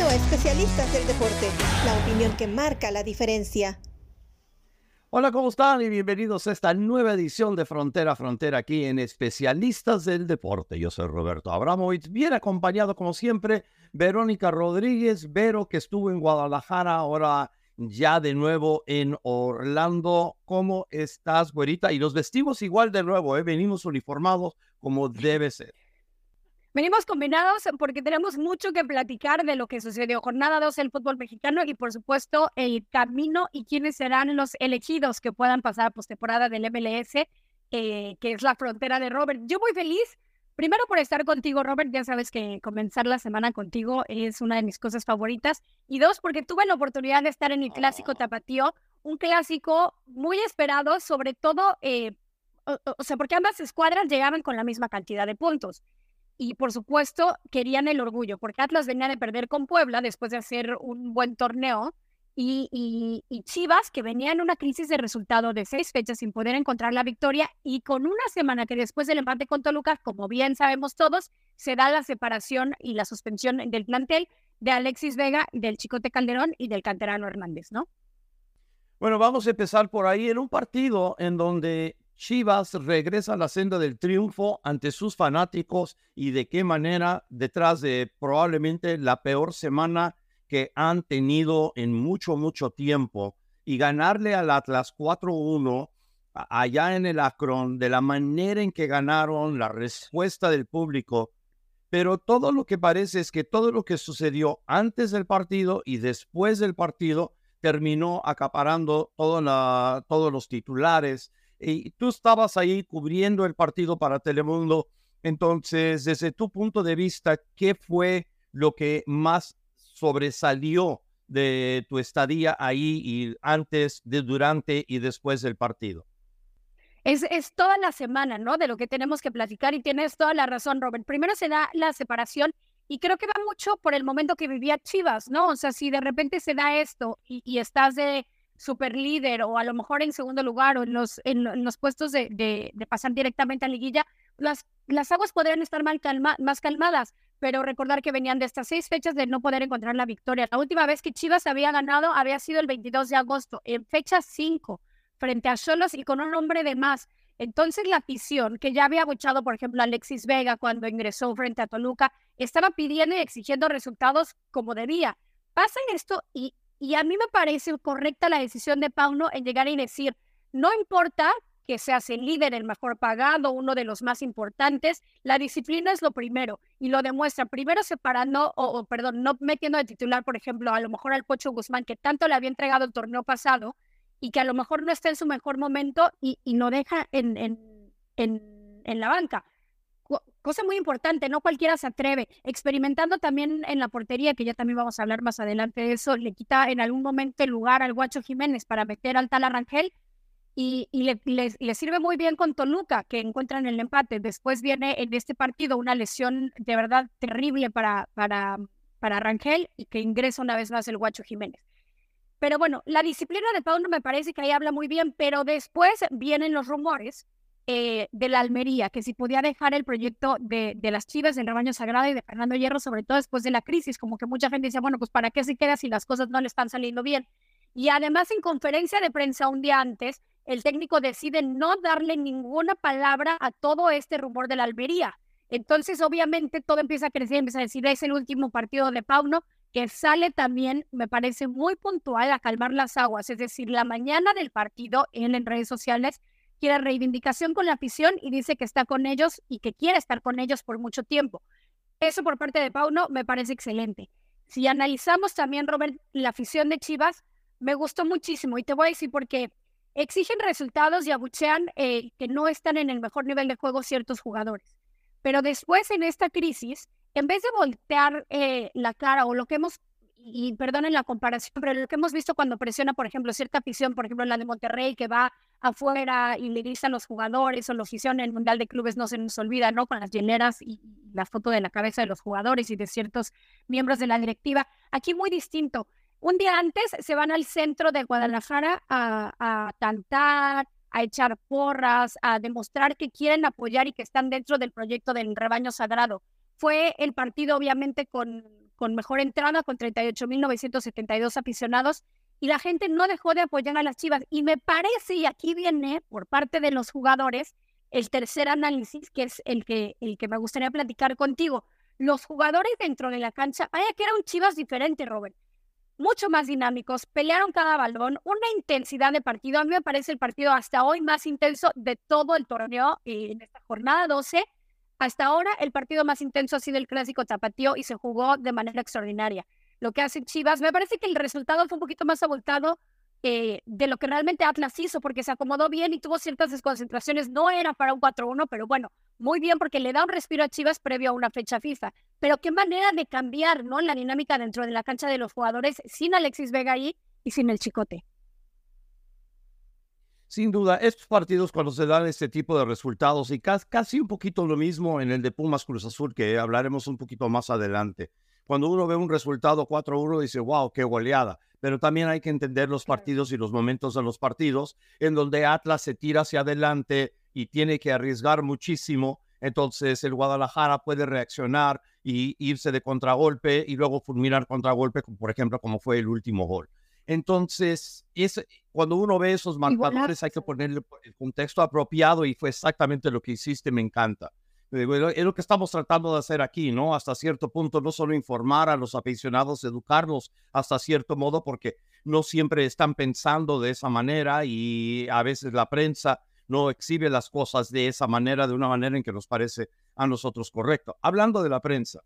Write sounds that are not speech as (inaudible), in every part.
A Especialistas del Deporte, la opinión que marca la diferencia. Hola, ¿cómo están? Y bienvenidos a esta nueva edición de Frontera a Frontera aquí en Especialistas del Deporte. Yo soy Roberto Abramovich, bien acompañado como siempre, Verónica Rodríguez, Vero que estuvo en Guadalajara, ahora ya de nuevo en Orlando. ¿Cómo estás, güerita? Y los vestimos igual de nuevo, ¿eh? venimos uniformados como debe ser. Venimos combinados porque tenemos mucho que platicar de lo que sucedió jornada 2 del fútbol mexicano y por supuesto el camino y quiénes serán los elegidos que puedan pasar a postemporada del MLS, eh, que es la frontera de Robert. Yo muy feliz, primero por estar contigo, Robert, ya sabes que comenzar la semana contigo es una de mis cosas favoritas, y dos, porque tuve la oportunidad de estar en el clásico tapatío, un clásico muy esperado, sobre todo, eh, o sea, porque ambas escuadras llegaban con la misma cantidad de puntos y por supuesto querían el orgullo, porque Atlas venía de perder con Puebla después de hacer un buen torneo y, y, Chivas, que venía en una crisis de resultado de seis fechas sin poder encontrar la victoria y con una semana que después del empate con Toluca, como bien sabemos todos, se da la separación y la suspensión del plantel de Alexis Vega, del Chicote Calderón y del Canterano Hernández, ¿no? Bueno, vamos a empezar por ahí en un partido en donde Chivas regresa a la senda del triunfo ante sus fanáticos y de qué manera detrás de probablemente la peor semana que han tenido en mucho, mucho tiempo y ganarle al Atlas 4-1 allá en el Akron, de la manera en que ganaron, la respuesta del público. Pero todo lo que parece es que todo lo que sucedió antes del partido y después del partido terminó acaparando todos los titulares, y tú estabas ahí cubriendo el partido para Telemundo. Entonces, desde tu punto de vista, ¿qué fue lo que más sobresalió de tu estadía ahí y antes, de, durante y después del partido? Es, es, toda la semana, ¿no? De lo que tenemos que platicar y tienes toda la razón, Robert. Primero se da la separación y creo que va mucho por el momento que vivía Chivas, ¿no? O sea, si de repente se da esto y estás de super líder o a lo mejor en segundo lugar o en los, en, los puestos de, de, pasar directamente a liguilla, las, las aguas podrían estar mal calma, más calmadas, pero recordar que venían de estas seis fechas de no poder encontrar la victoria. La última vez que Chivas había ganado había sido el 22 de agosto, en fecha 5, frente a Solos y con un hombre de más. Entonces la afición, que ya había abuchado, por ejemplo, Alexis Vega cuando ingresó frente a Toluca, estaba pidiendo y exigiendo resultados como debía. Pasa esto y y a mí me parece correcta la decisión de Pauno en llegar y decir, no importa que seas el líder, el mejor pagado, uno de los más importantes, la disciplina es lo primero y lo demuestra. Primero separando o, perdón, no metiendo de titular, por ejemplo, a lo mejor al Pocho Guzmán que tanto le había entregado el torneo pasado y que a lo mejor no está en su mejor momento y, y lo deja en, en, en la banca cosa muy importante, no cualquiera se atreve. Experimentando también en la portería, que ya también vamos a hablar más adelante de eso, le quita en algún momento el lugar al Guacho Jiménez para meter al tal Arrangel y, le, le, sirve muy bien con Toluca, que encuentran el empate. Después viene en este partido una lesión de verdad terrible para, para, para Rangel y que ingresa una vez más el Guacho Jiménez. Pero bueno, la disciplina de Pauno me parece que ahí habla muy bien, pero después vienen los rumores eh, de la Almería, que si podía dejar el proyecto de, de las Chivas del Rebaño Sagrado y de Fernando Hierro, sobre todo después de la crisis, como que mucha gente decía, bueno, pues ¿para qué se queda si las cosas no le están saliendo bien? Y además en conferencia de prensa un día antes, el técnico decide no darle ninguna palabra a todo este rumor de la Almería. Entonces, obviamente, todo empieza a crecer, empieza a decir, es el último partido de Pauno, que sale también, me parece muy puntual a calmar las aguas, es decir, la mañana del partido en, en redes sociales quiere reivindicación con la afición y dice que está con ellos y que quiere estar con ellos por mucho tiempo. Eso por parte de Pauno me parece excelente. Si analizamos también, Robert, la afición de Chivas, me gustó muchísimo y te voy a decir por qué. Exigen resultados y abuchean eh, que no están en el mejor nivel de juego ciertos jugadores. Pero después en esta crisis, en vez de voltear eh, la cara o lo que hemos y perdonen la comparación, pero lo que hemos visto cuando presiona, por ejemplo, cierta afición, por ejemplo, la de Monterrey, que va afuera y le a los jugadores, o la afición en el Mundial de Clubes no se nos olvida, ¿no? Con las hieleras y la foto de la cabeza de los jugadores y de ciertos miembros de la directiva. Aquí muy distinto. Un día antes se van al centro de Guadalajara a, a cantar, a echar porras, a demostrar que quieren apoyar y que están dentro del proyecto del rebaño sagrado. Fue el partido, obviamente, con con mejor entrada, con 38.972 aficionados, y la gente no dejó de apoyar a las Chivas. Y me parece, y aquí viene por parte de los jugadores, el tercer análisis, que es el que, el que me gustaría platicar contigo. Los jugadores dentro de la cancha, vaya que era Chivas diferente, Robert. Mucho más dinámicos, pelearon cada balón, una intensidad de partido. A mí me parece el partido hasta hoy más intenso de todo el torneo eh, en esta jornada 12. Hasta ahora, el partido más intenso ha sido el clásico tapatío y se jugó de manera extraordinaria. Lo que hace Chivas, me parece que el resultado fue un poquito más abultado eh, de lo que realmente Atlas hizo, porque se acomodó bien y tuvo ciertas desconcentraciones. No era para un 4-1, pero bueno, muy bien porque le da un respiro a Chivas previo a una fecha FIFA. Pero qué manera de cambiar ¿no? la dinámica dentro de la cancha de los jugadores sin Alexis Vega ahí y sin el Chicote. Sin duda, estos partidos cuando se dan este tipo de resultados y casi un poquito lo mismo en el de Pumas Cruz Azul, que hablaremos un poquito más adelante. Cuando uno ve un resultado 4-1 dice, wow, qué goleada pero también hay que entender los partidos y los momentos de los partidos en donde Atlas se tira hacia adelante y tiene que arriesgar muchísimo. Entonces el Guadalajara puede reaccionar y irse de contragolpe y luego fulminar contragolpe, por ejemplo, como fue el último gol. Entonces, es, cuando uno ve esos marcadores hay que ponerle el contexto apropiado y fue exactamente lo que hiciste, me encanta. Es lo que estamos tratando de hacer aquí, ¿no? Hasta cierto punto, no solo informar a los aficionados, educarlos hasta cierto modo, porque no siempre están pensando de esa manera y a veces la prensa no exhibe las cosas de esa manera, de una manera en que nos parece a nosotros correcto. Hablando de la prensa,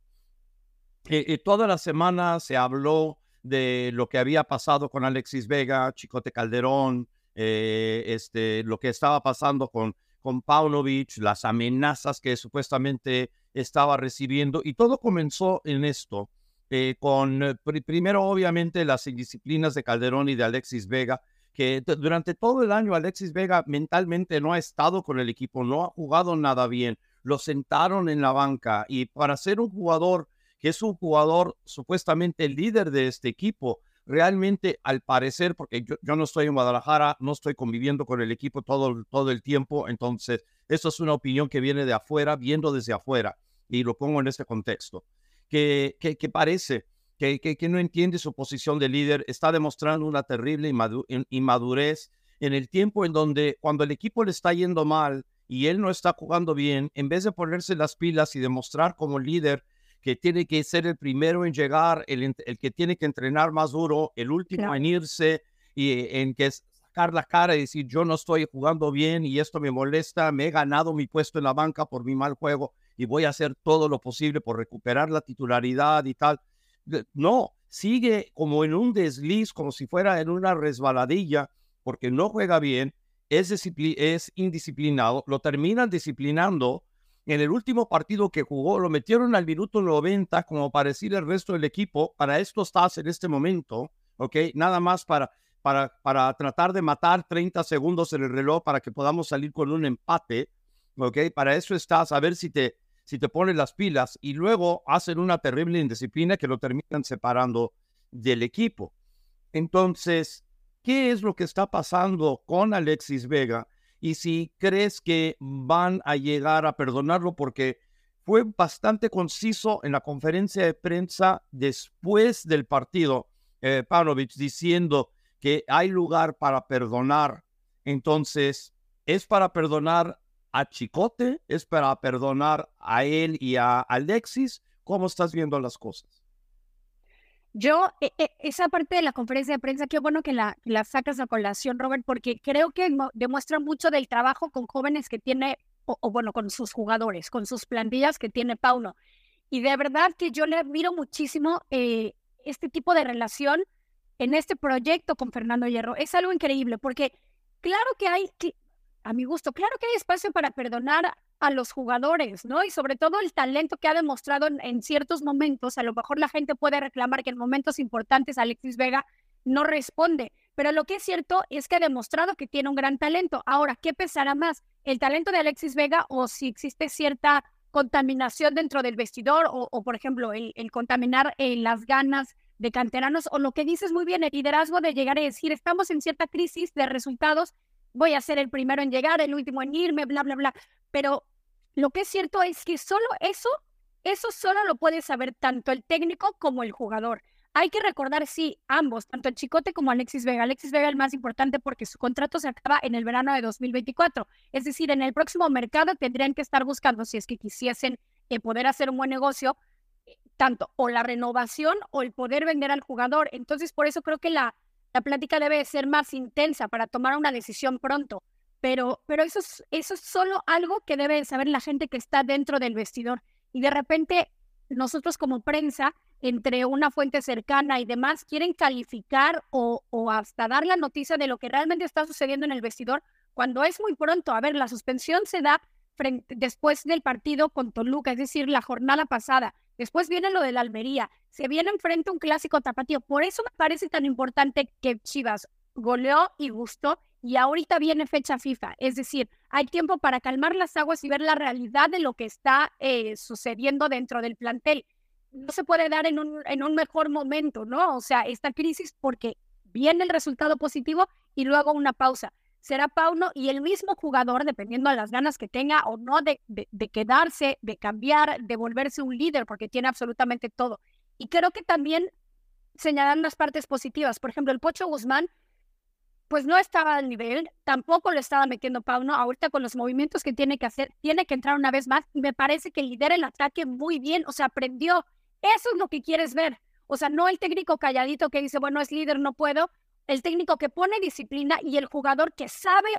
eh, eh, toda la semana se habló de lo que había pasado con Alexis Vega, Chicote Calderón, eh, este, lo que estaba pasando con con Paunovic, las amenazas que supuestamente estaba recibiendo, y todo comenzó en esto, eh, con eh, primero obviamente las indisciplinas de Calderón y de Alexis Vega, que durante todo el año Alexis Vega mentalmente no ha estado con el equipo, no ha jugado nada bien, lo sentaron en la banca y para ser un jugador que es un jugador supuestamente líder de este equipo, realmente al parecer, porque yo, no estoy en Guadalajara, no estoy conviviendo con el equipo todo, todo el tiempo, entonces eso es una opinión que viene de afuera, viendo desde afuera, y lo pongo en este contexto, que, que, parece que, que, no entiende su posición de líder, está demostrando una terrible inmadurez en el tiempo en donde cuando el equipo le está yendo mal y él no está jugando bien, en vez de ponerse las pilas y demostrar como líder que tiene que ser el primero en llegar, el, el que tiene que entrenar más duro, el último en irse y en que sacar la cara y decir yo no estoy jugando bien y esto me molesta, me he ganado mi puesto en la banca por mi mal juego y voy a hacer todo lo posible por recuperar la titularidad y tal. No, sigue como en un desliz, como si fuera en una resbaladilla, porque no juega bien, es, es indisciplinado, lo terminan disciplinando en el último partido que jugó, lo metieron al minuto 90 como para el resto del equipo, para esto estás en este momento, ¿ok? Nada más para, para, para tratar de matar 30 segundos en el reloj para que podamos salir con un empate, ¿ok? Para eso estás, a ver si te, si te pones las pilas y luego hacen una terrible indisciplina que lo terminan separando del equipo. Entonces, ¿qué es lo que está pasando con Alexis Vega? Y si crees que van a llegar a perdonarlo porque fue bastante conciso en la conferencia de prensa después del partido, eh, diciendo que hay lugar para perdonar. Entonces, ¿es para perdonar a Chicote? ¿Es para perdonar a él y a Alexis? ¿Cómo estás viendo las cosas? Yo, e, e, esa parte de la conferencia de prensa, qué bueno que la, la sacas a colación, Robert, porque creo que demuestra mucho del trabajo con jóvenes que tiene, o, bueno, con sus jugadores, con sus plantillas que tiene Pauno. Y de verdad que yo le admiro muchísimo eh, este tipo de relación en este proyecto con Fernando Hierro. Es algo increíble, porque claro que hay, a mi gusto, claro que hay espacio para perdonar a los jugadores, ¿no? Y sobre todo el talento que ha demostrado en, ciertos momentos. A lo mejor la gente puede reclamar que en momentos importantes Alexis Vega no responde, pero lo que es cierto es que ha demostrado que tiene un gran talento. Ahora, ¿qué pesará más? ¿El talento de Alexis Vega o si existe cierta contaminación dentro del vestidor o, por ejemplo, el, contaminar eh, las ganas de canteranos o lo que dices muy bien, el liderazgo de llegar a decir, estamos en cierta crisis de resultados, voy a ser el primero en llegar, el último en irme, bla, bla, bla. Pero lo que es cierto es que solo eso eso solo lo puede saber tanto el técnico como el jugador. Hay que recordar, sí, ambos, tanto el Chicote como Alexis Vega. Alexis Vega el más importante porque su contrato se acaba en el verano de 2024. Es decir, en el próximo mercado tendrían que estar buscando, si es que quisiesen eh, poder hacer un buen negocio, eh, tanto o la renovación o el poder vender al jugador. Entonces, por eso creo que la, la plática debe ser más intensa para tomar una decisión pronto. Pero, pero eso, es, eso es solo algo que debe saber la gente que está dentro del vestidor. Y de repente, nosotros como prensa entre una fuente cercana y demás, quieren calificar o, hasta dar la noticia de lo que realmente está sucediendo en el vestidor, cuando es muy pronto. A ver, la suspensión se da después del partido con Toluca, es decir, la jornada pasada. Después viene lo de la Almería. Se viene enfrente un clásico tapatío. Por eso me parece tan importante que Chivas goleó y gustó y ahorita viene fecha FIFA. Es decir, hay tiempo para calmar las aguas y ver la realidad de lo que está eh, sucediendo dentro del plantel no se puede dar en un, en un mejor momento, ¿no? O sea, esta crisis porque viene el resultado positivo y luego una pausa. Será Pauno y el mismo jugador, dependiendo de las ganas que tenga o no de, de, quedarse, de cambiar, de volverse un líder, porque tiene absolutamente todo. Y creo que también señalar las partes positivas. Por ejemplo, el Pocho Guzmán, pues no estaba al nivel, tampoco lo estaba metiendo Pauno. Ahorita con los movimientos que tiene que hacer, tiene que entrar una vez más y me parece que lidera el ataque muy bien. O sea, aprendió eso es lo que quieres ver. O sea, no el técnico calladito que dice, bueno, es líder, no puedo. El técnico que pone disciplina y el jugador que sabe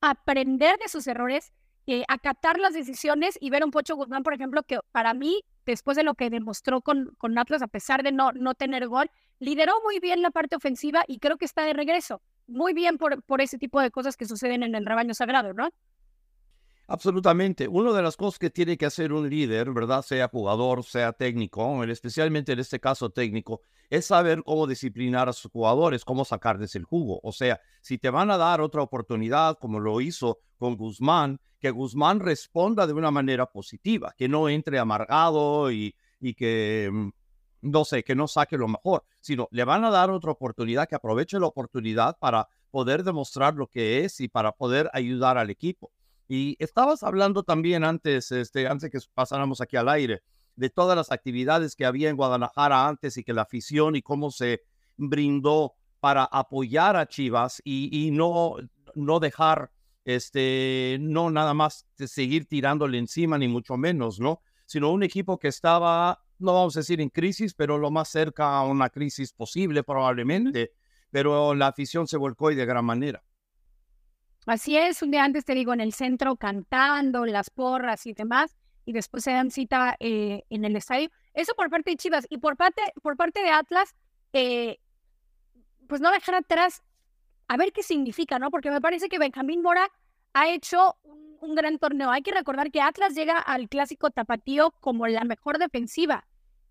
aprender de sus errores, eh, acatar las decisiones y ver un Pocho Guzmán, por ejemplo, que para mí, después de lo que demostró con, con Atlas, a pesar de no, no tener gol, lideró muy bien la parte ofensiva y creo que está de regreso. Muy bien por, por ese tipo de cosas que suceden en el rebaño sagrado, ¿no? Absolutamente. Una de las cosas que tiene que hacer un líder, ¿verdad? Sea jugador, sea técnico, especialmente en este caso técnico, es saber cómo disciplinar a sus jugadores, cómo sacarles el jugo. O sea, si te van a dar otra oportunidad, como lo hizo con Guzmán, que Guzmán responda de una manera positiva, que no entre amargado y, y que, mm, no sé, que no saque lo mejor, sino le van a dar otra oportunidad, que aproveche la oportunidad para poder demostrar lo que es y para poder ayudar al equipo. Y estabas hablando también antes, este, antes que pasáramos aquí al aire, de todas las actividades que había en Guadalajara antes y que la afición y cómo se brindó para apoyar a Chivas y, no, no dejar, este, no nada más seguir tirándole encima, ni mucho menos, ¿no? Sino un equipo que estaba, no vamos a decir en crisis, pero lo más cerca a una crisis posible probablemente, pero la afición se volcó y de gran manera. Así es, un día antes te digo en el centro cantando, las porras y demás, y después se dan cita eh, en el estadio. Eso por parte de Chivas y por parte, por parte de Atlas, eh, pues no dejar atrás a ver qué significa, ¿no? Porque me parece que Benjamín Mora ha hecho un, un gran torneo. Hay que recordar que Atlas llega al clásico tapatío como la mejor defensiva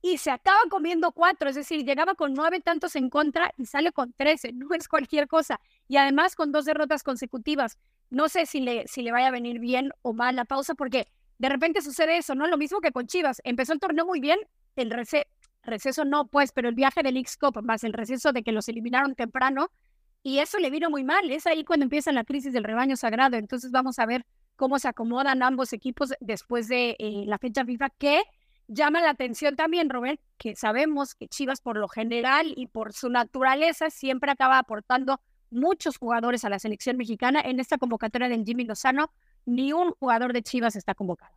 y se acaba comiendo cuatro, es decir, llegaba con nueve tantos en contra y sale con trece, (laughs) no es cualquier cosa. Y además con dos derrotas consecutivas. No sé si le, si le vaya a venir bien o mal la pausa, porque de repente sucede eso, ¿no? Lo mismo que con Chivas. Empezó el torneo muy bien, el receso no, pues, pero el viaje del X-Cup, más el receso de que los eliminaron temprano, y eso le vino muy mal. Es ahí cuando empieza la crisis del rebaño sagrado. Entonces vamos a ver cómo se acomodan ambos equipos después de eh, la fecha FIFA, que Llama la atención también, Robert, que sabemos que Chivas por lo general y por su naturaleza siempre acaba aportando muchos jugadores a la selección mexicana. En esta convocatoria del Jimmy Lozano, ni un jugador de Chivas está convocado.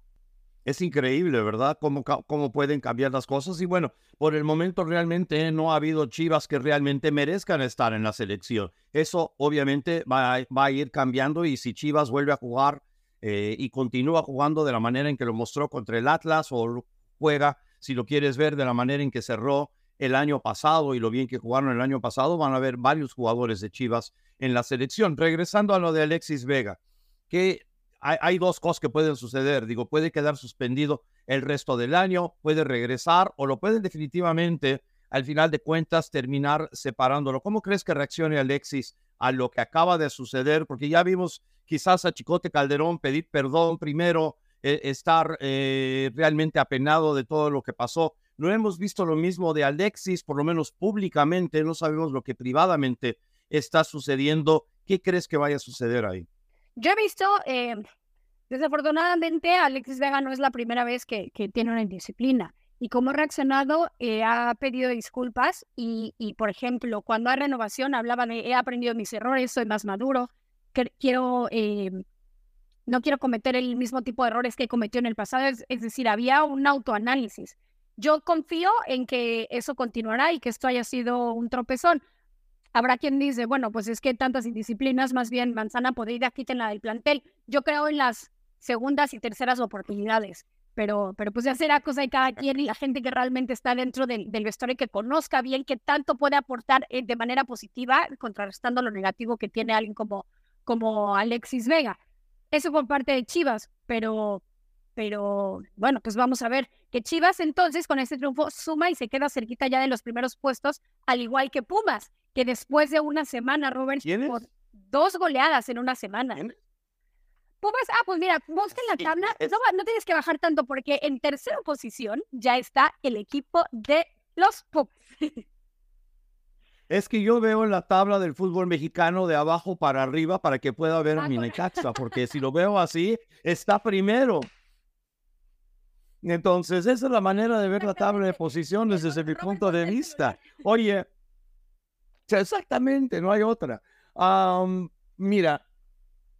Es increíble, ¿verdad? Cómo, cómo pueden cambiar las cosas. Y bueno, por el momento realmente no ha habido Chivas que realmente merezcan estar en la selección. Eso obviamente va a, va a ir cambiando y si Chivas vuelve a jugar eh, y continúa jugando de la manera en que lo mostró contra el Atlas o juega, si lo quieres ver de la manera en que cerró el año pasado y lo bien que jugaron el año pasado, van a haber varios jugadores de Chivas en la selección. Regresando a lo de Alexis Vega, que hay, dos cosas que pueden suceder. Digo, puede quedar suspendido el resto del año, puede regresar o lo pueden definitivamente, al final de cuentas, terminar separándolo. ¿Cómo crees que reaccione Alexis a lo que acaba de suceder? Porque ya vimos quizás a Chicote Calderón pedir perdón primero eh, estar eh, realmente apenado de todo lo que pasó. No hemos visto lo mismo de Alexis, por lo menos públicamente, no sabemos lo que privadamente está sucediendo. ¿Qué crees que vaya a suceder ahí? Yo he visto, eh, Desafortunadamente, Alexis Vega no es la primera vez que, tiene una indisciplina. Y como ha reaccionado, eh, ha pedido disculpas y, y, por ejemplo, cuando hay renovación hablaba de he aprendido mis errores, soy más maduro, quiero, no quiero cometer el mismo tipo de errores que cometió en el pasado. Es, decir, había un autoanálisis. Yo confío en que eso continuará y que esto haya sido un tropezón. Habrá quien dice, bueno, pues es que tantas indisciplinas, más bien manzana podrida, la del plantel. Yo creo en las segundas y terceras oportunidades pero, pero pues ya será cosa de cada quien y la gente que realmente está dentro del, del vestuario y que conozca bien qué tanto puede aportar eh, de manera positiva, contrarrestando lo negativo que tiene alguien como, como Alexis Vega. Eso por parte de Chivas, pero, pero bueno, pues vamos a ver que Chivas entonces con este triunfo suma y se queda cerquita ya de los primeros puestos, al igual que Pumas, que después de una semana, Robert, por dos goleadas en una semana. Pumas, ah, pues mira, busca en la tabla, no, tienes que bajar tanto porque en tercera posición ya está el equipo de los Pumas. (laughs) Es que yo veo la tabla del fútbol mexicano de abajo para arriba para que pueda ver a ah, mi (laughs) Necaxa, porque si lo veo así, está primero. Entonces, esa es la manera de ver la tabla de posiciones desde mi punto de vista. Oye, exactamente, no hay otra. mira,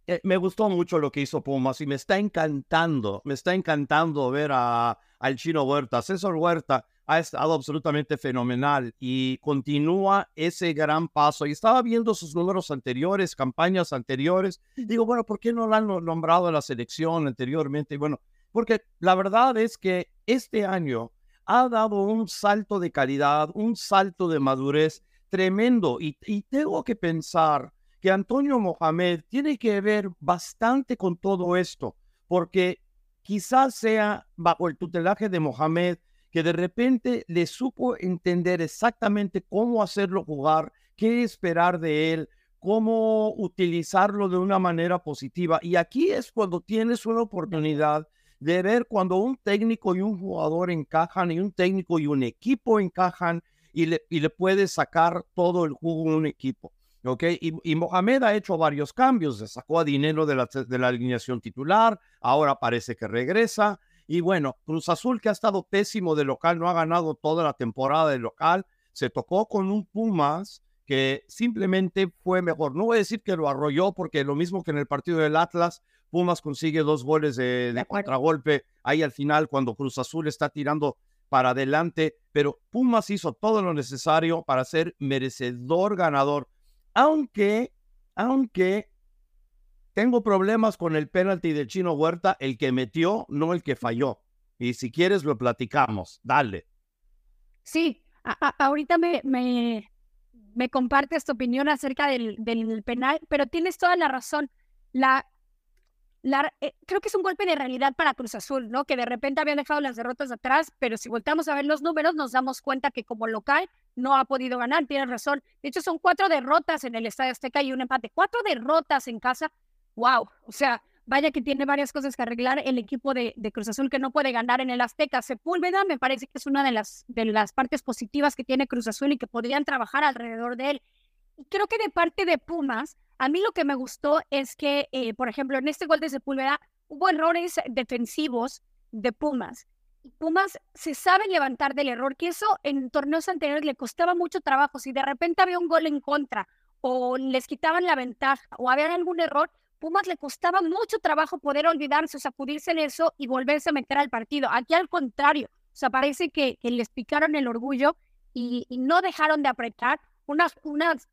eh, me gustó mucho lo que hizo Pumas y me está encantando, me está encantando ver a, al chino Huerta. César Huerta ha estado absolutamente fenomenal y continúa ese gran paso. Y estaba viendo sus números anteriores, campañas anteriores. Digo, bueno, ¿por qué no lo han nombrado a la selección anteriormente? Y bueno, porque la verdad es que este año ha dado un salto de calidad, un salto de madurez tremendo. Y, y tengo que pensar que Antonio Mohamed tiene que ver bastante con todo esto, porque quizás sea bajo el tutelaje de Mohamed que de repente le supo entender exactamente cómo hacerlo jugar, qué esperar de él, cómo utilizarlo de una manera positiva. Y aquí es cuando tienes una oportunidad de ver cuando un técnico y un jugador encajan y un técnico y un equipo encajan y le, y le puedes sacar todo el jugo a un equipo. ¿ok? Y, Mohamed ha hecho varios cambios, sacó a dinero de la, de la alineación titular, ahora parece que regresa. Y bueno, Cruz Azul, que ha estado pésimo de local, no ha ganado toda la temporada de local, se tocó con un Pumas que simplemente fue mejor. No voy a decir que lo arrolló, porque lo mismo que en el partido del Atlas, Pumas consigue dos goles de, de contragolpe ahí al final cuando Cruz Azul está tirando para adelante, pero Pumas hizo todo lo necesario para ser merecedor ganador aunque, aunque tengo problemas con el penalti del Chino Huerta, el que metió, no el que falló. Y si quieres lo platicamos, dale. Sí, ahorita me, me, compartes tu opinión acerca del, del penal, pero tienes toda la razón. La, eh, creo que es un golpe de realidad para Cruz Azul, ¿no? Que de repente habían dejado las derrotas atrás, pero si voltamos a ver los números, nos damos cuenta que como local no ha podido ganar, tienes razón. De hecho, son cuatro derrotas en el Estadio Azteca y un empate. Cuatro derrotas en casa. ¡Wow! O sea, vaya que tiene varias cosas que arreglar el equipo de, de, Cruz Azul que no puede ganar en el Azteca. Sepúlveda me parece que es una de las, de las partes positivas que tiene Cruz Azul y que podrían trabajar alrededor de él. Creo que de parte de Pumas, a mí lo que me gustó es que, eh, por ejemplo, en este gol de Sepúlveda hubo errores defensivos de Pumas. Pumas se sabe levantar del error, que eso en torneos anteriores le costaba mucho trabajo. Si de repente había un gol en contra o les quitaban la ventaja o había algún error, Pumas le costaba mucho trabajo poder olvidarse sacudirse en eso y volverse a meter al partido. Aquí al contrario, o sea, parece que, les picaron el orgullo y, no dejaron de apretar. Unas, unas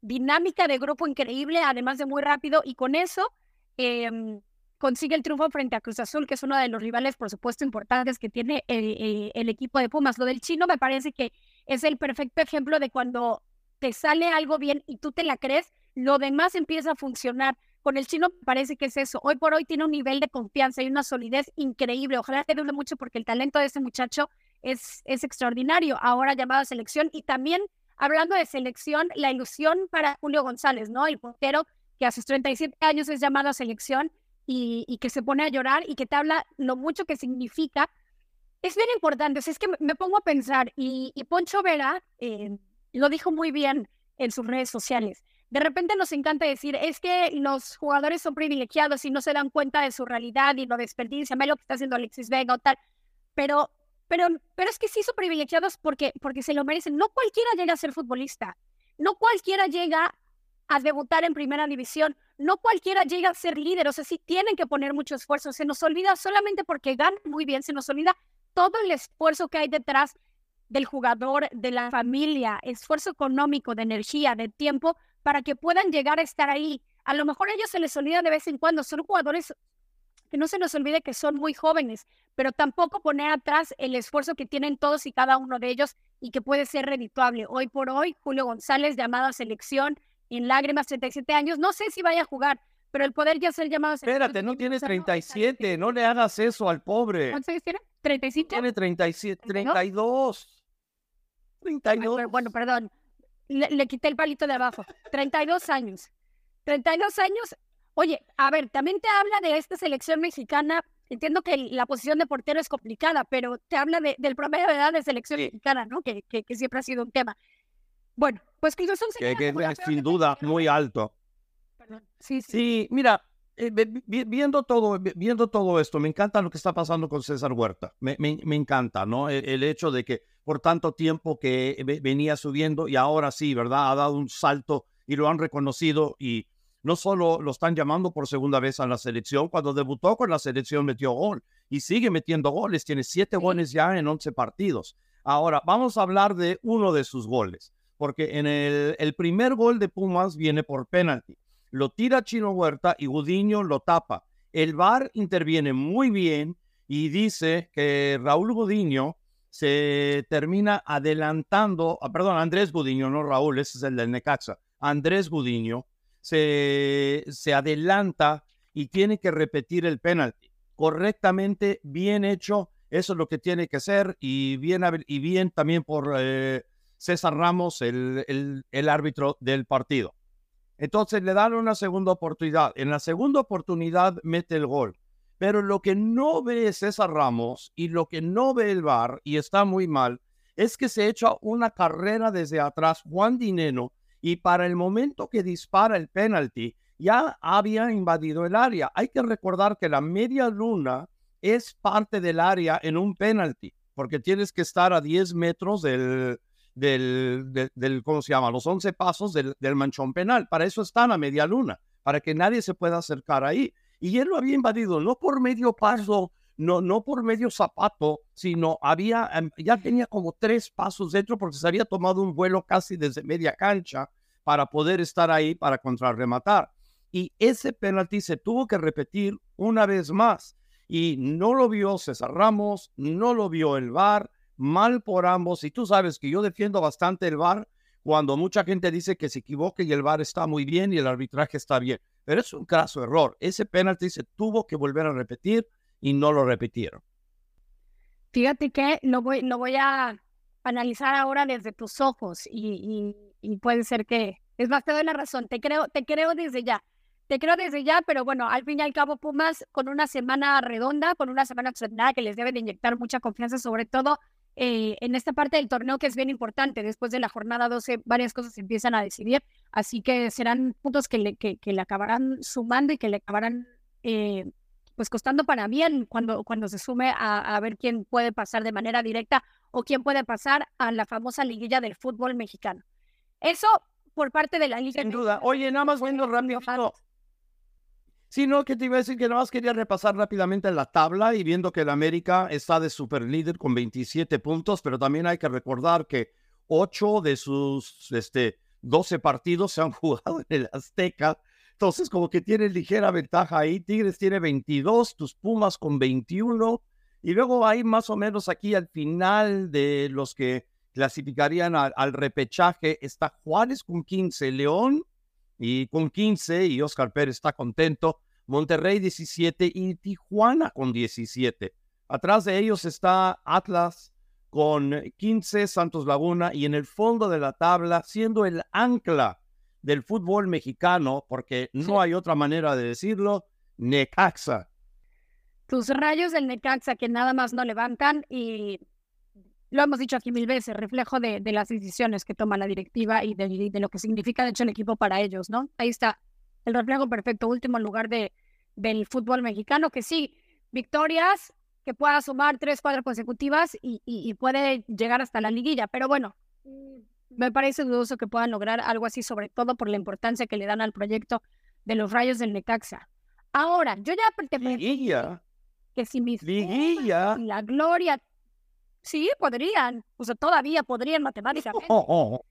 dinámica de grupo increíble, además de muy rápido, y con eso em, consigue el triunfo frente a Cruz Azul, que es uno de los rivales, por supuesto, importantes que tiene el, eh, el, equipo de Pumas. Lo del chino me parece que es el perfecto ejemplo de cuando te sale algo bien y tú te la crees, lo demás empieza a funcionar. Con el chino parece que es eso. Hoy por hoy tiene un nivel de confianza y una solidez increíble. Ojalá te dure mucho porque el talento de ese muchacho es, es extraordinario. Ahora llamado a selección y también hablando de selección, la ilusión para Julio González, ¿no? El portero que a sus 37 años es llamado a selección y, que se pone a llorar y que te habla lo mucho que significa. Es bien importante, es que me pongo a pensar y, Poncho Vera eh, lo dijo muy bien en sus redes sociales. De repente nos encanta decir, es que los jugadores son privilegiados y no se dan cuenta de su realidad y lo desperdician, ve lo que está haciendo Alexis Vega o tal, pero, pero, pero es que sí son privilegiados porque, porque se lo merecen. No cualquiera llega a ser futbolista, no cualquiera llega a debutar en primera división, no cualquiera llega a ser líder, o sea, sí tienen que poner mucho esfuerzo, se nos olvida solamente porque ganan muy bien, se nos olvida todo el esfuerzo que hay detrás del jugador, de la familia, esfuerzo económico, de energía, de tiempo, para que puedan llegar a estar ahí. A lo mejor a ellos se les olvida de vez en cuando, son jugadores que no se nos olvide que son muy jóvenes, pero tampoco poner atrás el esfuerzo que tienen todos y cada uno de ellos y que puede ser redituable. Hoy por hoy, Julio González, llamado a selección en lágrimas, 37 años, no sé si vaya a jugar, pero el poder ya ser llamado a selección. Espérate, no tiene 37, no le hagas eso al pobre. ¿Cuántos años tiene? ¿35? Tiene 37, 32. 32. bueno, perdón, le, quité el palito de abajo. 32 años. 32 años. Oye, a ver, también te habla de esta selección mexicana. Entiendo que la posición de portero es complicada, pero te habla del promedio de edad de selección mexicana, ¿no? Que, que, siempre ha sido un tema. Bueno, pues que son que, que es sin duda muy alto. Sí, sí. sí, mira, eh, viendo, todo, viendo todo esto, me encanta lo que está pasando con César Huerta. Me, me, encanta, ¿no? el, hecho de que por tanto tiempo que venía subiendo y ahora sí, ¿verdad? Ha dado un salto y lo han reconocido y no solo lo están llamando por segunda vez a la selección, cuando debutó con la selección metió gol y sigue metiendo goles, tiene siete goles ya en once partidos. Ahora, vamos a hablar de uno de sus goles, porque en el, el primer gol de Pumas viene por penalti. Lo tira Chino Huerta y Gudiño lo tapa. El VAR interviene muy bien y dice que Raúl Gudiño se termina adelantando, ah, perdón, Andrés Gudiño, no Raúl, ese es el del Necaxa. Andrés Gudiño se, se adelanta y tiene que repetir el penalti. Correctamente, bien hecho, eso es lo que tiene que ser y bien, y bien también por eh, César Ramos, el, el, el árbitro del partido. Entonces le dan una segunda oportunidad. En la segunda oportunidad mete el gol. Pero lo que no ve César Ramos y lo que no ve el VAR, y está muy mal, es que se echa una carrera desde atrás Juan Dineno y para el momento que dispara el penalti ya había invadido el área. Hay que recordar que la media luna es parte del área en un penalti, porque tienes que estar a 10 metros del, del, del, ¿cómo se llama? Los 11 pasos del, del manchón penal. Para eso están a media luna, para que nadie se pueda acercar ahí y él lo había invadido no por medio paso, no, no por medio zapato, sino había, em, ya tenía como tres pasos dentro porque se había tomado un vuelo casi desde media cancha para poder estar ahí para contrarrematar. Y ese penalti se tuvo que repetir una vez más. Y no lo vio César Ramos, no lo vio el VAR, mal por ambos. Y tú sabes que yo defiendo bastante el VAR cuando mucha gente dice que se equivoque y el VAR está muy bien y el arbitraje está bien. Pero es un caso error. Ese penalti se tuvo que volver a repetir y no lo repitieron. Fíjate que lo voy, lo voy a analizar ahora desde tus ojos y, puede ser que, es más, te doy la razón, te creo, te creo desde ya. Te creo desde ya, pero bueno, al fin y al cabo Pumas con una semana redonda, con una semana extraordinaria que les debe de inyectar mucha confianza, sobre todo eh, en esta parte del torneo que es bien importante. Después de la jornada 12, varias cosas se empiezan a decidir, así que serán puntos que le, que, le acabarán sumando y que le acabarán eh, pues costando para bien cuando, cuando se sume a, ver quién puede pasar de manera directa o quién puede pasar a la famosa liguilla del fútbol mexicano. Eso por parte de la liga. Sin duda. Oye, nada más viendo rápido. Sí, no, que te iba a decir que nada más quería repasar rápidamente la tabla y viendo que el América está de super líder con 27 puntos, pero también hay que recordar que 8 de sus este, 12 partidos se han (laughs) jugado en el Azteca. Entonces, como que tiene ligera ventaja ahí. Tigres tiene 22, tus Pumas con 21. Y luego hay más o menos aquí al final de los que clasificarían al repechaje está Juárez con 15, León y con 15 y Oscar Pérez está contento. Monterrey 17 y Tijuana con 17. Atrás de ellos está Atlas con 15, Santos Laguna y en el fondo de la tabla, siendo el ancla del fútbol mexicano, porque no hay otra manera de decirlo, Necaxa. Tus rayos del Necaxa que nada más no levantan y lo hemos dicho aquí mil veces, reflejo de, de las decisiones que toma la directiva y de, de, lo que significa, de hecho, el equipo para ellos, ¿no? Ahí está el reflejo perfecto, último lugar de, del fútbol mexicano, que sí, victorias, que pueda sumar tres, cuatro consecutivas y, y, y puede llegar hasta la liguilla, pero bueno, me parece dudoso que puedan lograr algo así, sobre todo por la importancia que le dan al proyecto de los rayos del Necaxa. Ahora, yo ya te Liguilla. que si mis Liguilla. La gloria, sí, podrían, o sea, todavía podrían matemáticamente. Oh, (laughs) oh.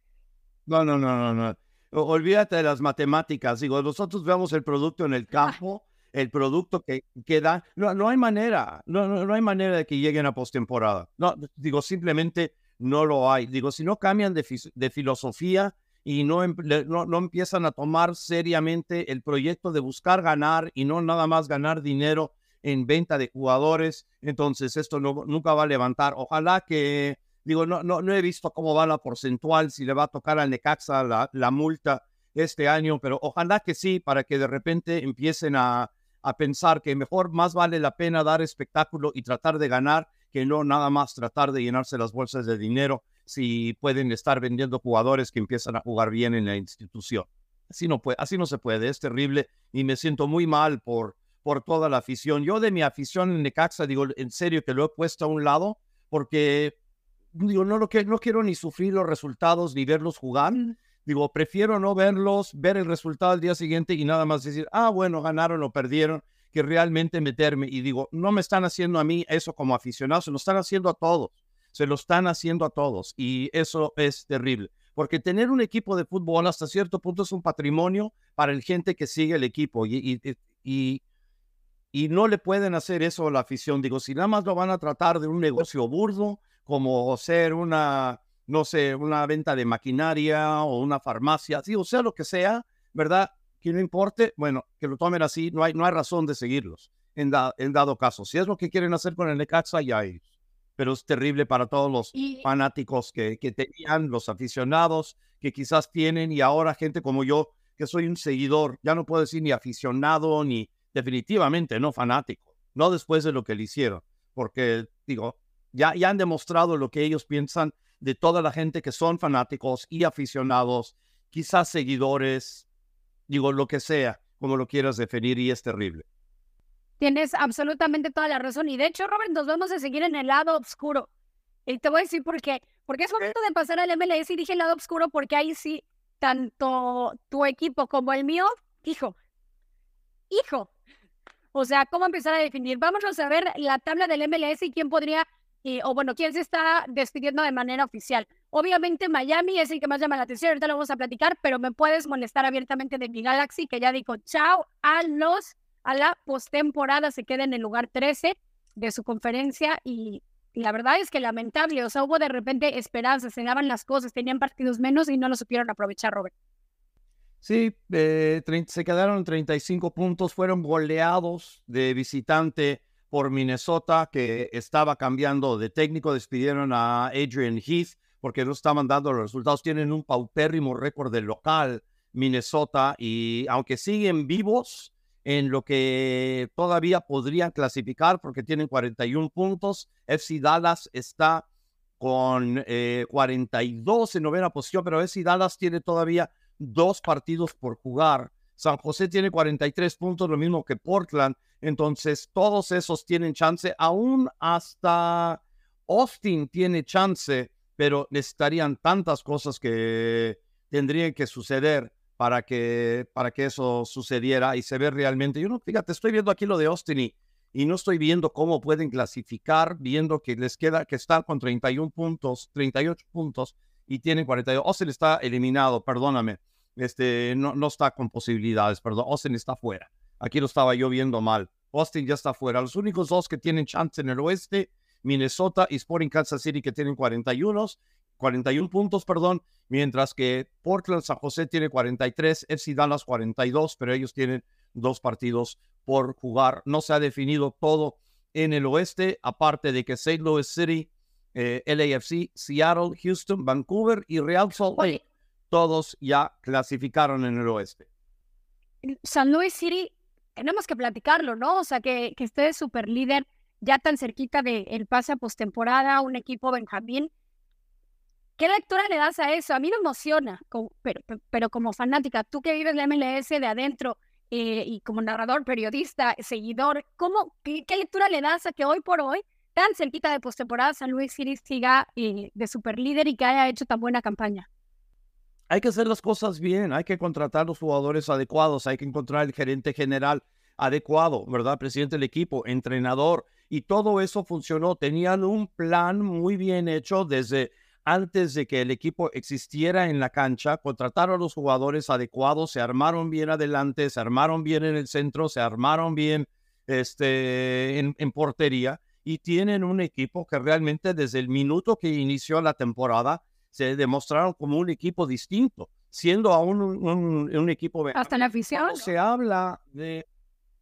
No, no, no, no, no. Olvídate de las matemáticas. Digo, nosotros vemos el producto en el campo, el producto que, que da. No, no hay manera, no, no, no hay manera de que lleguen a postemporada. No, digo, simplemente no lo hay. Digo, si no cambian de, de filosofía y no, em- no, no empiezan a tomar seriamente el proyecto de buscar ganar y no nada más ganar dinero en venta de jugadores, entonces esto no, nunca va a levantar. Ojalá que Digo, no, no, no he visto cómo va la porcentual, si le va a tocar al Necaxa la, la multa este año, pero ojalá que sí, para que de repente empiecen a, a pensar que mejor, más vale la pena dar espectáculo y tratar de ganar que no nada más tratar de llenarse las bolsas de dinero si pueden estar vendiendo jugadores que empiezan a jugar bien en la institución. Así no, puede, así no se puede, es terrible y me siento muy mal por, por toda la afición. Yo de mi afición en Necaxa, digo, en serio que lo he puesto a un lado porque digo, no, lo que, no quiero ni sufrir los resultados ni verlos jugar. Digo, prefiero no verlos, ver el resultado al día siguiente y nada más decir, ah, bueno, ganaron o perdieron, que realmente meterme. Y digo, no me están haciendo a mí eso como aficionado, se lo están haciendo a todos. Se lo están haciendo a todos. Y eso es terrible. Porque tener un equipo de fútbol hasta cierto punto es un patrimonio para el gente que sigue el equipo. Y, y, y, y no le pueden hacer eso a la afición. Digo, si nada más lo van a tratar de un negocio burdo, como ser una, no sé, una venta de maquinaria o una farmacia, sí, o sea, lo que sea, ¿verdad? Que no importe, bueno, que lo tomen así, no hay, no hay razón de seguirlos en, da- en dado caso. Si es lo que quieren hacer con el Necaxa, ya ellos. Pero es terrible para todos los Y, fanáticos que, que tenían, los aficionados que quizás tienen y ahora gente como yo, que soy un seguidor, ya no puedo decir ni aficionado ni definitivamente no fanático, no después de lo que le hicieron, porque digo, ya, ya han demostrado lo que ellos piensan de toda la gente que son fanáticos y aficionados, quizás seguidores, digo, lo que sea, como lo quieras definir, y es terrible. Tienes absolutamente toda la razón. Y de hecho, Robert, nos vamos a seguir en el lado oscuro. Y te voy a decir por qué. Porque es momento de pasar al MLS y dije el lado oscuro porque ahí sí, tanto tu equipo como el mío, hijo, hijo. O sea, ¿cómo empezar a definir? Vámonos a ver la tabla del MLS y quién podría, eh, o bueno, quién se está despidiendo de manera oficial. Obviamente Miami es el que más llama la atención, ahorita lo vamos a platicar, pero me puedes molestar abiertamente de mi Galaxy, que ya dijo chao a los a la postemporada, se queda en el lugar 13 de su conferencia y, la verdad es que lamentable, o sea, hubo de repente esperanzas, se daban las cosas, tenían partidos menos y no lo supieron aprovechar, Robert. Sí, eh, se quedaron 35 puntos, fueron goleados de visitante por Minnesota, que estaba cambiando de técnico, despidieron a Adrian Heath porque no estaban dando los resultados, tienen un paupérrimo récord de local Minnesota y aunque siguen vivos en lo que todavía podrían clasificar porque tienen 41 puntos, FC Dallas está con eh, 42 en novena posición, pero FC Dallas tiene todavía dos partidos por jugar. San José tiene 43 puntos, lo mismo que Portland. Entonces, todos esos tienen chance. Aún hasta Austin tiene chance, pero necesitarían tantas cosas que tendrían que suceder para que, para que eso sucediera y se ve realmente. Yo no, fíjate, estoy viendo aquí lo de Austin y, y no estoy viendo cómo pueden clasificar, viendo que les queda que están con 31 puntos, 38 puntos y tienen 42. Austin está eliminado, perdóname. Este, no, no está con posibilidades, perdón. Austin está fuera. Aquí lo estaba yo viendo mal. Austin ya está fuera. Los únicos dos que tienen chance en el oeste, Minnesota y Sporting Kansas City, que tienen 41, 41 puntos, perdón, mientras que Portland San José tiene 43, FC Dallas 42, pero ellos tienen dos partidos por jugar. No se ha definido todo en el oeste, aparte de que St. Louis City, eh, LAFC, Seattle, Houston, Vancouver y Real Salt Lake, todos ya clasificaron en el oeste. San Luis City, tenemos que platicarlo, ¿no? O sea, que, que esté de super líder ya tan cerquita del el pase a postemporada, un equipo Benjamín. ¿Qué lectura le das a eso? A mí me emociona, pero, pero como fanática, tú que vives la MLS de adentro eh, y como narrador, periodista, seguidor, ¿cómo, qué, lectura le das a que hoy por hoy, tan cerquita de postemporada, San Luis City siga eh, de superlíder y que haya hecho tan buena campaña? Hay que hacer las cosas bien, hay que contratar los jugadores adecuados, hay que encontrar el gerente general adecuado, ¿verdad? Presidente del equipo, entrenador, y todo eso funcionó. Tenían un plan muy bien hecho desde antes de que el equipo existiera en la cancha, contrataron a los jugadores adecuados, se armaron bien adelante, se armaron bien en el centro, se armaron bien este, en, portería y tienen un equipo que realmente desde el minuto que inició la temporada se demostraron como un equipo distinto, siendo aún un, equipo... Hasta la afición. Se habla de...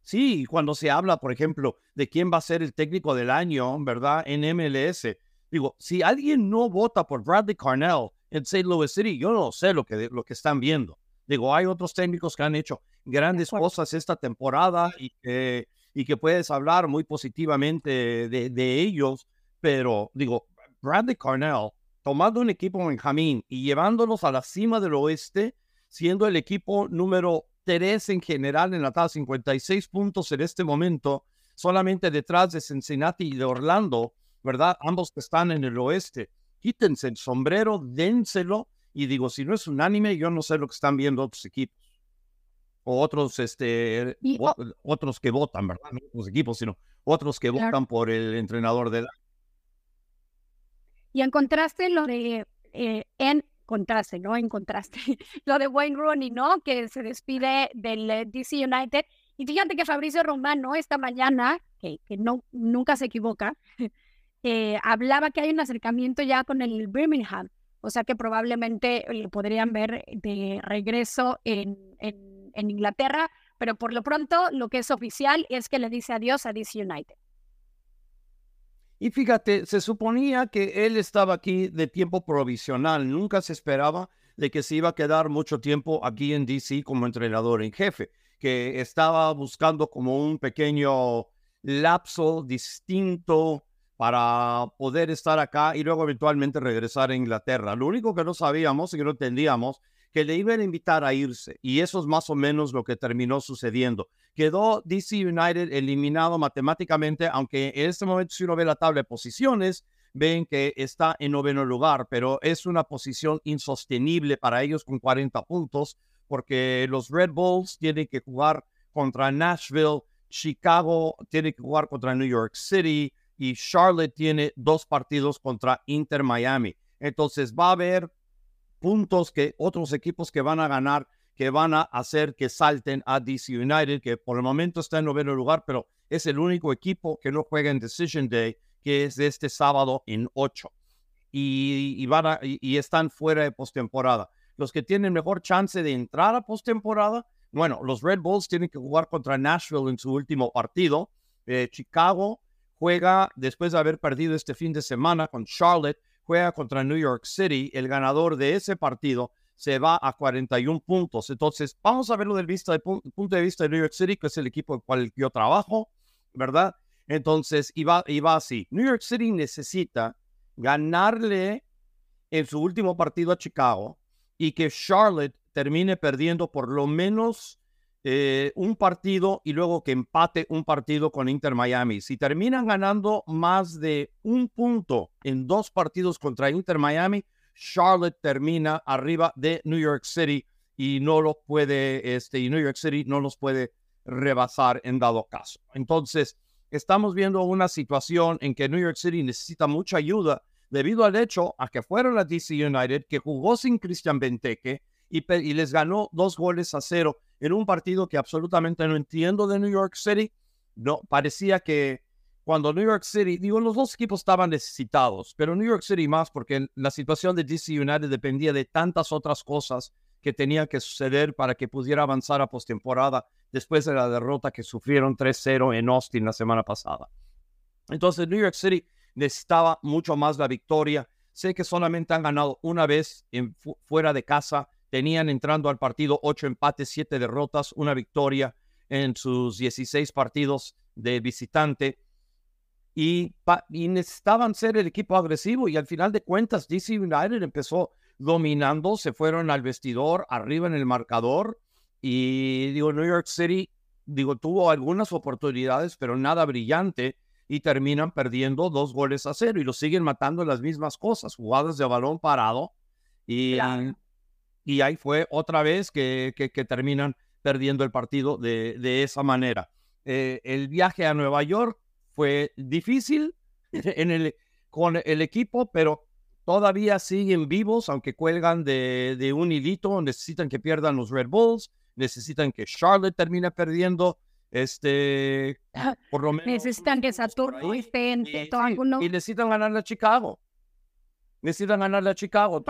Sí, cuando se habla, por ejemplo, de quién va a ser el técnico del año, ¿verdad? En MLS, Digo, si alguien no vota por Bradley Carnell en St. Louis City, yo no sé lo que, lo que están viendo. Digo, hay otros técnicos que han hecho grandes cosas esta temporada y que, y que puedes hablar muy positivamente de, ellos, pero digo, Bradley Carnell tomando un equipo Benjamín y llevándolos a la cima del oeste, siendo el equipo número 3 en general en la tabla, 56 puntos en este momento, solamente detrás de Cincinnati y de Orlando, ¿verdad? Ambos que están en el oeste. Quítense el sombrero, dénselo. Y digo, si no es unánime, yo no sé lo que están viendo otros equipos. O otros, este, otros que votan, ¿verdad? No otros equipos, sino otros que votan por el entrenador de la. Y en contraste, lo de, eh, en contraste, no en contraste, (laughs) lo de Wayne Rooney, ¿no? Que se despide del eh, DC United. Y fíjate que Fabricio Romano esta mañana, que, que no, nunca se equivoca, (laughs) eh, hablaba que hay un acercamiento ya con el Birmingham, o sea que probablemente lo podrían ver de regreso en, en, Inglaterra, pero por lo pronto lo que es oficial es que le dice adiós a DC United. Y fíjate, se suponía que él estaba aquí de tiempo provisional, nunca se esperaba de que se iba a quedar mucho tiempo aquí en DC como entrenador en jefe, que estaba buscando como un pequeño lapso distinto para poder estar acá y luego eventualmente regresar a Inglaterra. Lo único que no sabíamos y que no entendíamos que le iban a invitar a irse y eso es más o menos lo que terminó sucediendo. Quedó DC United eliminado matemáticamente, aunque en este momento si uno ve la tabla de posiciones, ven que está en noveno lugar, pero es una posición insostenible para ellos con 40 puntos porque los Red Bulls tienen que jugar contra Nashville, Chicago tiene que jugar contra New York City, y Charlotte tiene dos partidos contra Inter Miami. Entonces va a haber puntos que otros equipos que van a ganar, que van a hacer que salten a DC United, que por el momento está en noveno lugar, pero es el único equipo que no juega en Decision Day, que es de este sábado en 8. Y, van y, están fuera de postemporada. Los que tienen mejor chance de entrar a postemporada, bueno, los Red Bulls tienen que jugar contra Nashville en su último partido. Eh, Chicago juega después de haber perdido este fin de semana con Charlotte, juega contra New York City. El ganador de ese partido se va a 41 puntos. Entonces, vamos a verlo del vista, punto de vista de New York City, que es el equipo el cual yo trabajo, ¿verdad? Entonces, iba, iba así. New York City necesita ganarle en su último partido a Chicago y que Charlotte termine perdiendo por lo menos eh, un partido y luego que empate un partido con Inter Miami. Si terminan ganando más de un punto en dos partidos contra Inter Miami, Charlotte termina arriba de New York City y no lo puede, este, y New York City no los puede rebasar en dado caso. Entonces, estamos viendo una situación en que New York City necesita mucha ayuda debido al hecho a que fueron la DC United, que jugó sin Christian Benteke y les ganó dos goles a cero en un partido que absolutamente no entiendo de New York City. No, parecía que cuando New York City, digo, los dos equipos estaban necesitados, pero New York City más porque la situación de DC United dependía de tantas otras cosas que tenían que suceder para que pudiera avanzar a postemporada después de la derrota que sufrieron 3-0 en Austin la semana pasada. Entonces New York City necesitaba mucho más la victoria. Sé que solamente han ganado una vez fuera de casa Tenían entrando al partido ocho empates, siete derrotas, una victoria en sus 16 partidos de visitante. y, y, necesitaban ser el equipo agresivo y al final de cuentas DC United empezó dominando, se fueron al vestidor, arriba en el marcador y digo, New York City, digo, tuvo algunas oportunidades, pero nada brillante y terminan perdiendo dos goles a cero y lo siguen matando las mismas cosas, jugadas de balón parado y, y ahí fue otra vez que, que, terminan perdiendo el partido de, de esa manera. Eh, el viaje a Nueva York fue difícil (laughs) en el, con el equipo, pero todavía siguen vivos, aunque cuelgan de, de, un hilito, necesitan que pierdan los Red Bulls, necesitan que Charlotte termine perdiendo, este, por lo menos. Necesitan que Saturno esté en y, y necesitan ganar a Chicago. Necesitan ganar a Chicago,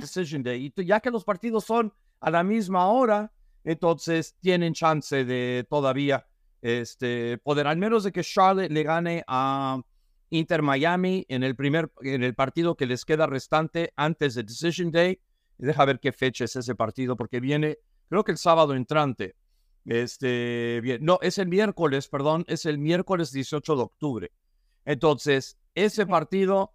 Decision Day. Y ya que los partidos son a la misma hora, entonces tienen chance de todavía este, poder, al menos de que Charlotte le gane a Inter Miami en el primer, en el partido que les queda restante antes de Decision Day. Deja ver qué fecha es ese partido, porque viene, creo que el sábado entrante. Este, bien, no, es el miércoles, perdón, es el miércoles 18 de octubre. Entonces, ese partido,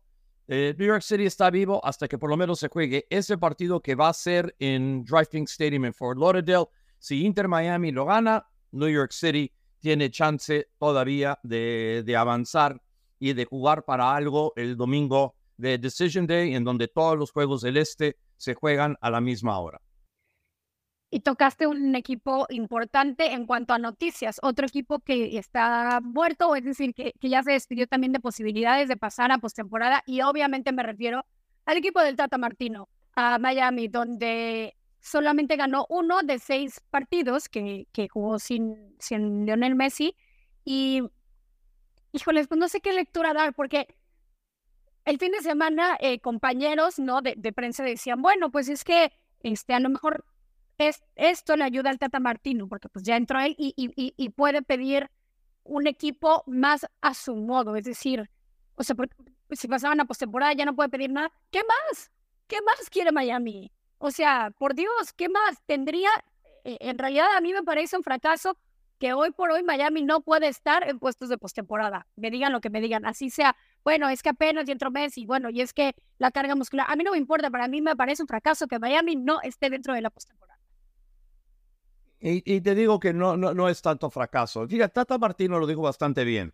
eh, New York City está vivo hasta que por lo menos se juegue ese partido que va a ser en Driving Stadium en Fort Lauderdale. Si Inter Miami lo gana, New York City tiene chance todavía de, de avanzar y de jugar para algo el domingo de Decision Day, en donde todos los juegos del Este se juegan a la misma hora. Y tocaste un equipo importante en cuanto a noticias, otro equipo que está muerto, es decir, que, que ya se despidió también de posibilidades de pasar a postemporada, y obviamente me refiero al equipo del Tata Martino, a Miami, donde solamente ganó uno de seis partidos que, que jugó sin, sin Lionel Messi. Y, híjoles, pues no sé qué lectura dar, porque el fin de semana eh, compañeros ¿no? De, de, prensa decían, bueno, pues es que este, a lo mejor es, esto le ayuda al Tata Martino, porque pues ya entró él y, puede pedir un equipo más a su modo, es decir, o sea, si pasaban a postemporada ya no puede pedir nada. ¿Qué más? ¿Qué más quiere Miami? O sea, por Dios, ¿qué más? Tendría, eh, en realidad a mí me parece un fracaso que hoy por hoy Miami no puede estar en puestos de postemporada. Me digan lo que me digan, así sea. Bueno, es que apenas dentro mes y bueno, y es que la carga muscular, a mí no me importa, para mí me parece un fracaso que Miami no esté dentro de la postemporada. Y, te digo que no, no, no es tanto fracaso. Fíjate, Tata Martino lo dijo bastante bien.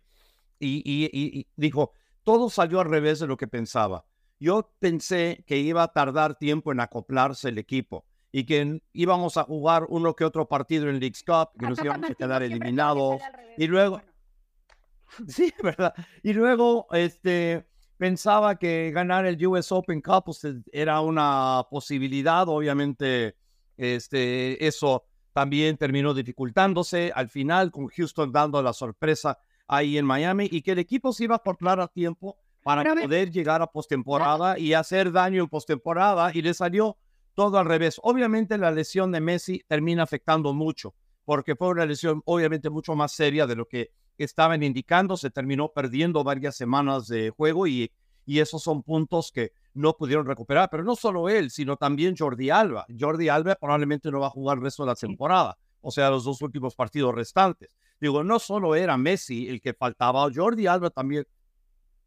Y, y, y dijo, todo salió al revés de lo que pensaba. Yo pensé que iba a tardar tiempo en acoplarse el equipo y que íbamos a jugar uno que otro partido en League's Cup, que nos íbamos a quedar eliminados. Y luego, (laughs) sí, ¿verdad? Y luego, este, pensaba que ganar el US Open Cup pues, era una posibilidad. Obviamente, este, eso también terminó dificultándose al final con Houston dando la sorpresa ahí en Miami y que el equipo se iba a acoplar a tiempo para poder llegar a postemporada y hacer daño en postemporada y le salió todo al revés. Obviamente la lesión de Messi termina afectando mucho porque fue una lesión obviamente mucho más seria de lo que estaban indicando. Se terminó perdiendo varias semanas de juego y, y esos son puntos que no pudieron recuperar. Pero no solo él, sino también Jordi Alba. Jordi Alba probablemente no va a jugar el resto de la temporada, o sea, los dos últimos partidos restantes. Digo, no solo era Messi el que faltaba, Jordi Alba también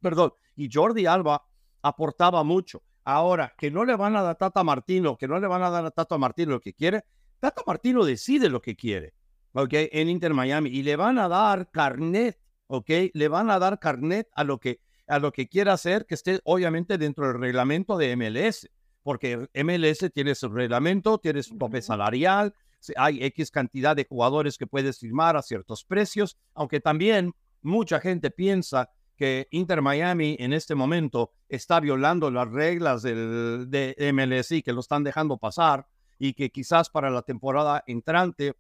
perdón, y Jordi Alba aportaba mucho. Ahora, que no le van a dar a Tata Martino, que no le van a dar a Tata Martino lo que quiere, Tata Martino decide lo que quiere, ¿ok? En Inter Miami y le van a dar carnet, ¿ok? Le van a dar carnet a lo que, a lo que quiera hacer, que esté obviamente dentro del reglamento de MLS, porque MLS tiene su reglamento, tiene su tope salarial, hay X cantidad de jugadores que puedes firmar a ciertos precios, aunque también mucha gente piensa que Inter Miami en este momento está violando las reglas del, de MLSI, que lo están dejando pasar y que quizás para la temporada entrante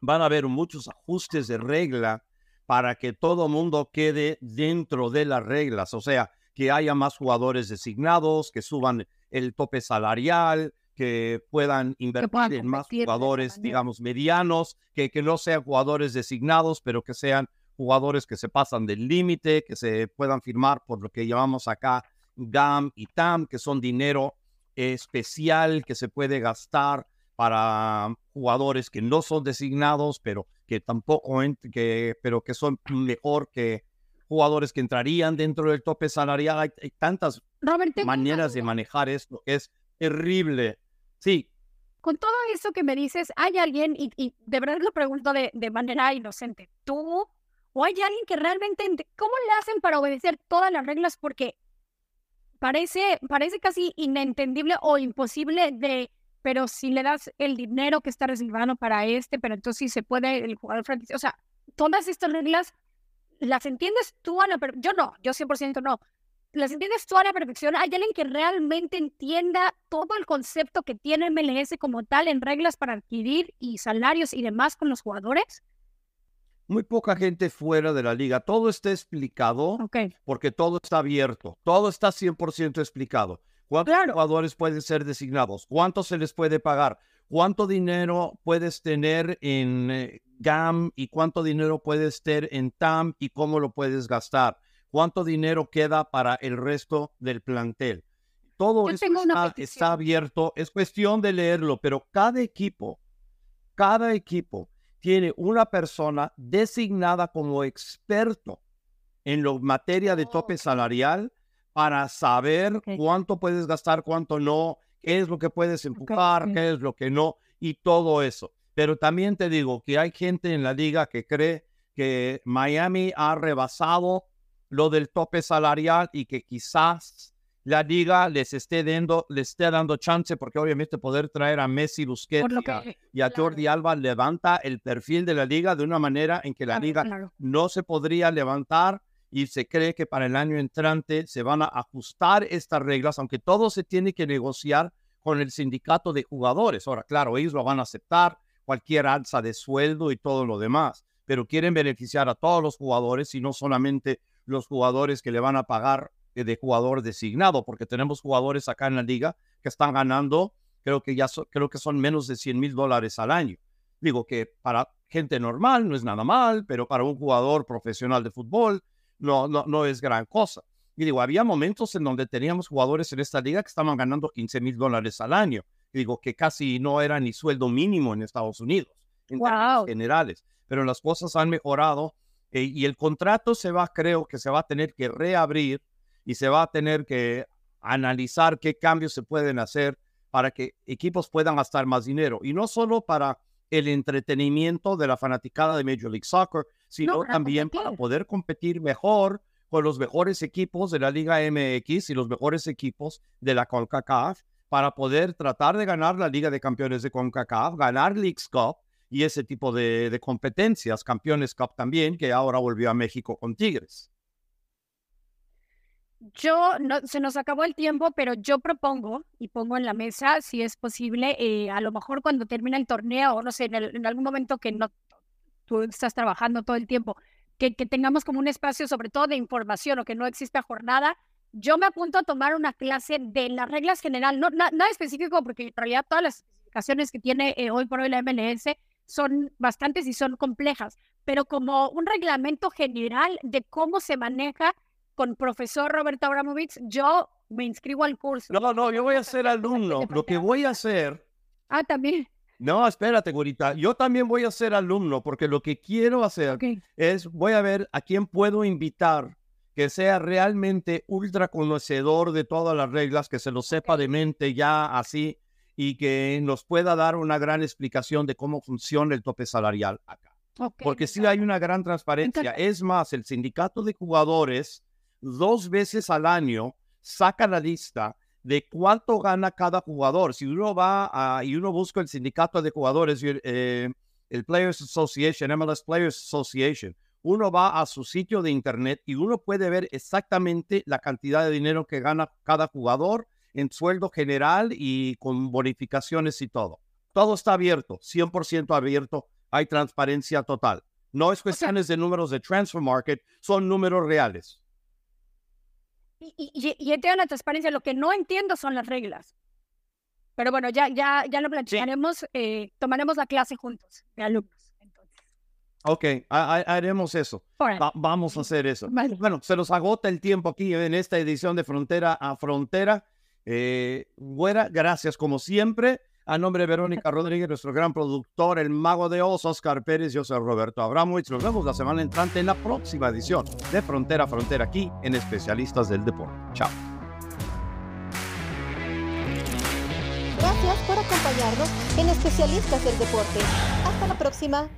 van a haber muchos ajustes de regla para que todo mundo quede dentro de las reglas, o sea, que haya más jugadores designados, que suban el tope salarial, que puedan invertir en más jugadores, digamos, medianos, que, que no sean jugadores designados, pero que sean jugadores que se pasan del límite, que se puedan firmar por lo que llamamos acá GAM y TAM, que son dinero especial que se puede gastar para jugadores que no son designados, pero que tampoco, que, pero que son (clears throat) mejor que jugadores que entrarían dentro del tope salarial. Hay, tantas Robert, maneras de manejar esto que es terrible. Sí. Con todo eso que me dices, ¿hay alguien, y, y de verdad lo pregunto de, de manera inocente, tú o hay alguien que realmente, ¿cómo le hacen para obedecer todas las reglas? Porque parece, parece casi inentendible o imposible de, pero si le das el dinero que está reservado para este, pero entonces sí se puede el jugador franquicia. O sea, todas estas reglas, ¿las entiendes tú a la Yo no, yo 100% no. ¿Las entiendes tú a la perfección? ¿Hay alguien que realmente entienda todo el concepto que tiene MLS como tal en reglas para adquirir y salarios y demás con los jugadores? muy poca gente fuera de la liga. Todo está explicado porque todo está abierto. Todo está 100% explicado. ¿Cuántos jugadores pueden ser designados? ¿Cuánto se les puede pagar? ¿Cuánto dinero puedes tener en eh, GAM y cuánto dinero puedes tener en TAM y cómo lo puedes gastar? ¿Cuánto dinero queda para el resto del plantel? Todo eso está abierto. Es cuestión de leerlo, pero cada equipo, cada equipo tiene una persona designada como experto en la materia de tope salarial para saber cuánto puedes gastar, cuánto no, qué es lo que puedes empujar, qué es lo que no, y todo eso. Pero también te digo que hay gente en la liga que cree que Miami ha rebasado lo del tope salarial y que quizás la liga les esté dando, les esté dando chance, porque obviamente poder traer a Messi, Busquets y a Jordi Alba levanta el perfil de la liga de una manera en que la liga no se podría levantar y se cree que para el año entrante se van a ajustar estas reglas, aunque todo se tiene que negociar con el sindicato de jugadores. Ahora, claro, ellos lo van a aceptar, cualquier alza de sueldo y todo lo demás, pero quieren beneficiar a todos los jugadores y no solamente los jugadores que le van a pagar eh, de jugador designado, porque tenemos jugadores acá en la liga que están ganando, creo que ya creo que son menos de 100 mil dólares al año. Digo que para gente normal no es nada mal, pero para un jugador profesional de fútbol no, no, no es gran cosa. Y digo, había momentos en donde teníamos jugadores en esta liga que estaban ganando 15 mil dólares al año. digo que casi no era ni sueldo mínimo en Estados Unidos, en generales. Pero las cosas han mejorado eh, y el contrato se va, creo que se va a tener que reabrir y se va a tener que analizar qué cambios se pueden hacer para que equipos puedan gastar más dinero. Y no solo para el entretenimiento de la fanaticada de Major League Soccer, sino también para poder competir mejor con los mejores equipos de la Liga MX y los mejores equipos de la CONCACAF para poder tratar de ganar la Liga de Campeones de CONCACAF, ganar Leagues Cup y ese tipo de, de competencias, Campeones Cup también, que ahora volvió a México con Tigres. Yo, no, se nos acabó el tiempo, pero yo propongo y pongo en la mesa, si es posible, eh, a lo mejor cuando termina el torneo, o no sé, en, algún momento que no tú estás trabajando todo el tiempo, que, que, tengamos como un espacio sobre todo de información o que no exista jornada, yo me apunto a tomar una clase de las reglas general, no nada específico, porque en realidad todas las especificaciones que tiene eh, hoy por hoy la MLS son bastantes y son complejas, pero como un reglamento general de cómo se maneja con profesor Roberto Abramovich, yo me inscribo al curso. No, no, yo voy a ser alumno. Lo que voy a hacer. Ah, también. No, espérate, Gorita. Yo también voy a ser alumno porque lo que quiero hacer es, voy a ver a quién puedo invitar que sea realmente ultra conocedor de todas las reglas, que se lo sepa de mente ya así y que nos pueda dar una gran explicación de cómo funciona el tope salarial acá. porque sí hay una gran transparencia. Es más, el sindicato de jugadores dos veces al año saca la lista de cuánto gana cada jugador. Si uno va a, y uno busca el sindicato de jugadores, eh, el Players Association, MLS Players Association, uno va a su sitio de internet y uno puede ver exactamente la cantidad de dinero que gana cada jugador en sueldo general y con bonificaciones y todo. Todo está abierto, 100% abierto, hay transparencia total. No es cuestiones de números de transfer market, son números reales. Y, y, y la transparencia, lo que no entiendo son las reglas. Pero bueno, ya, ya, ya lo platicaremos, eh, tomaremos la clase juntos, de alumnos. Entonces. Ok, haremos eso. vamos a hacer eso. Bueno, se nos agota el tiempo aquí en esta edición de Frontera a Frontera. Eh, gracias como siempre. A nombre de Verónica Rodríguez, nuestro gran productor, el mago de Oz, Oscar Pérez, yo soy Roberto Abramovich. Nos vemos la semana entrante en la próxima edición de Frontera a Frontera aquí en Especialistas del Deporte. Chao. Gracias por acompañarnos en Especialistas del Deporte. Hasta la próxima.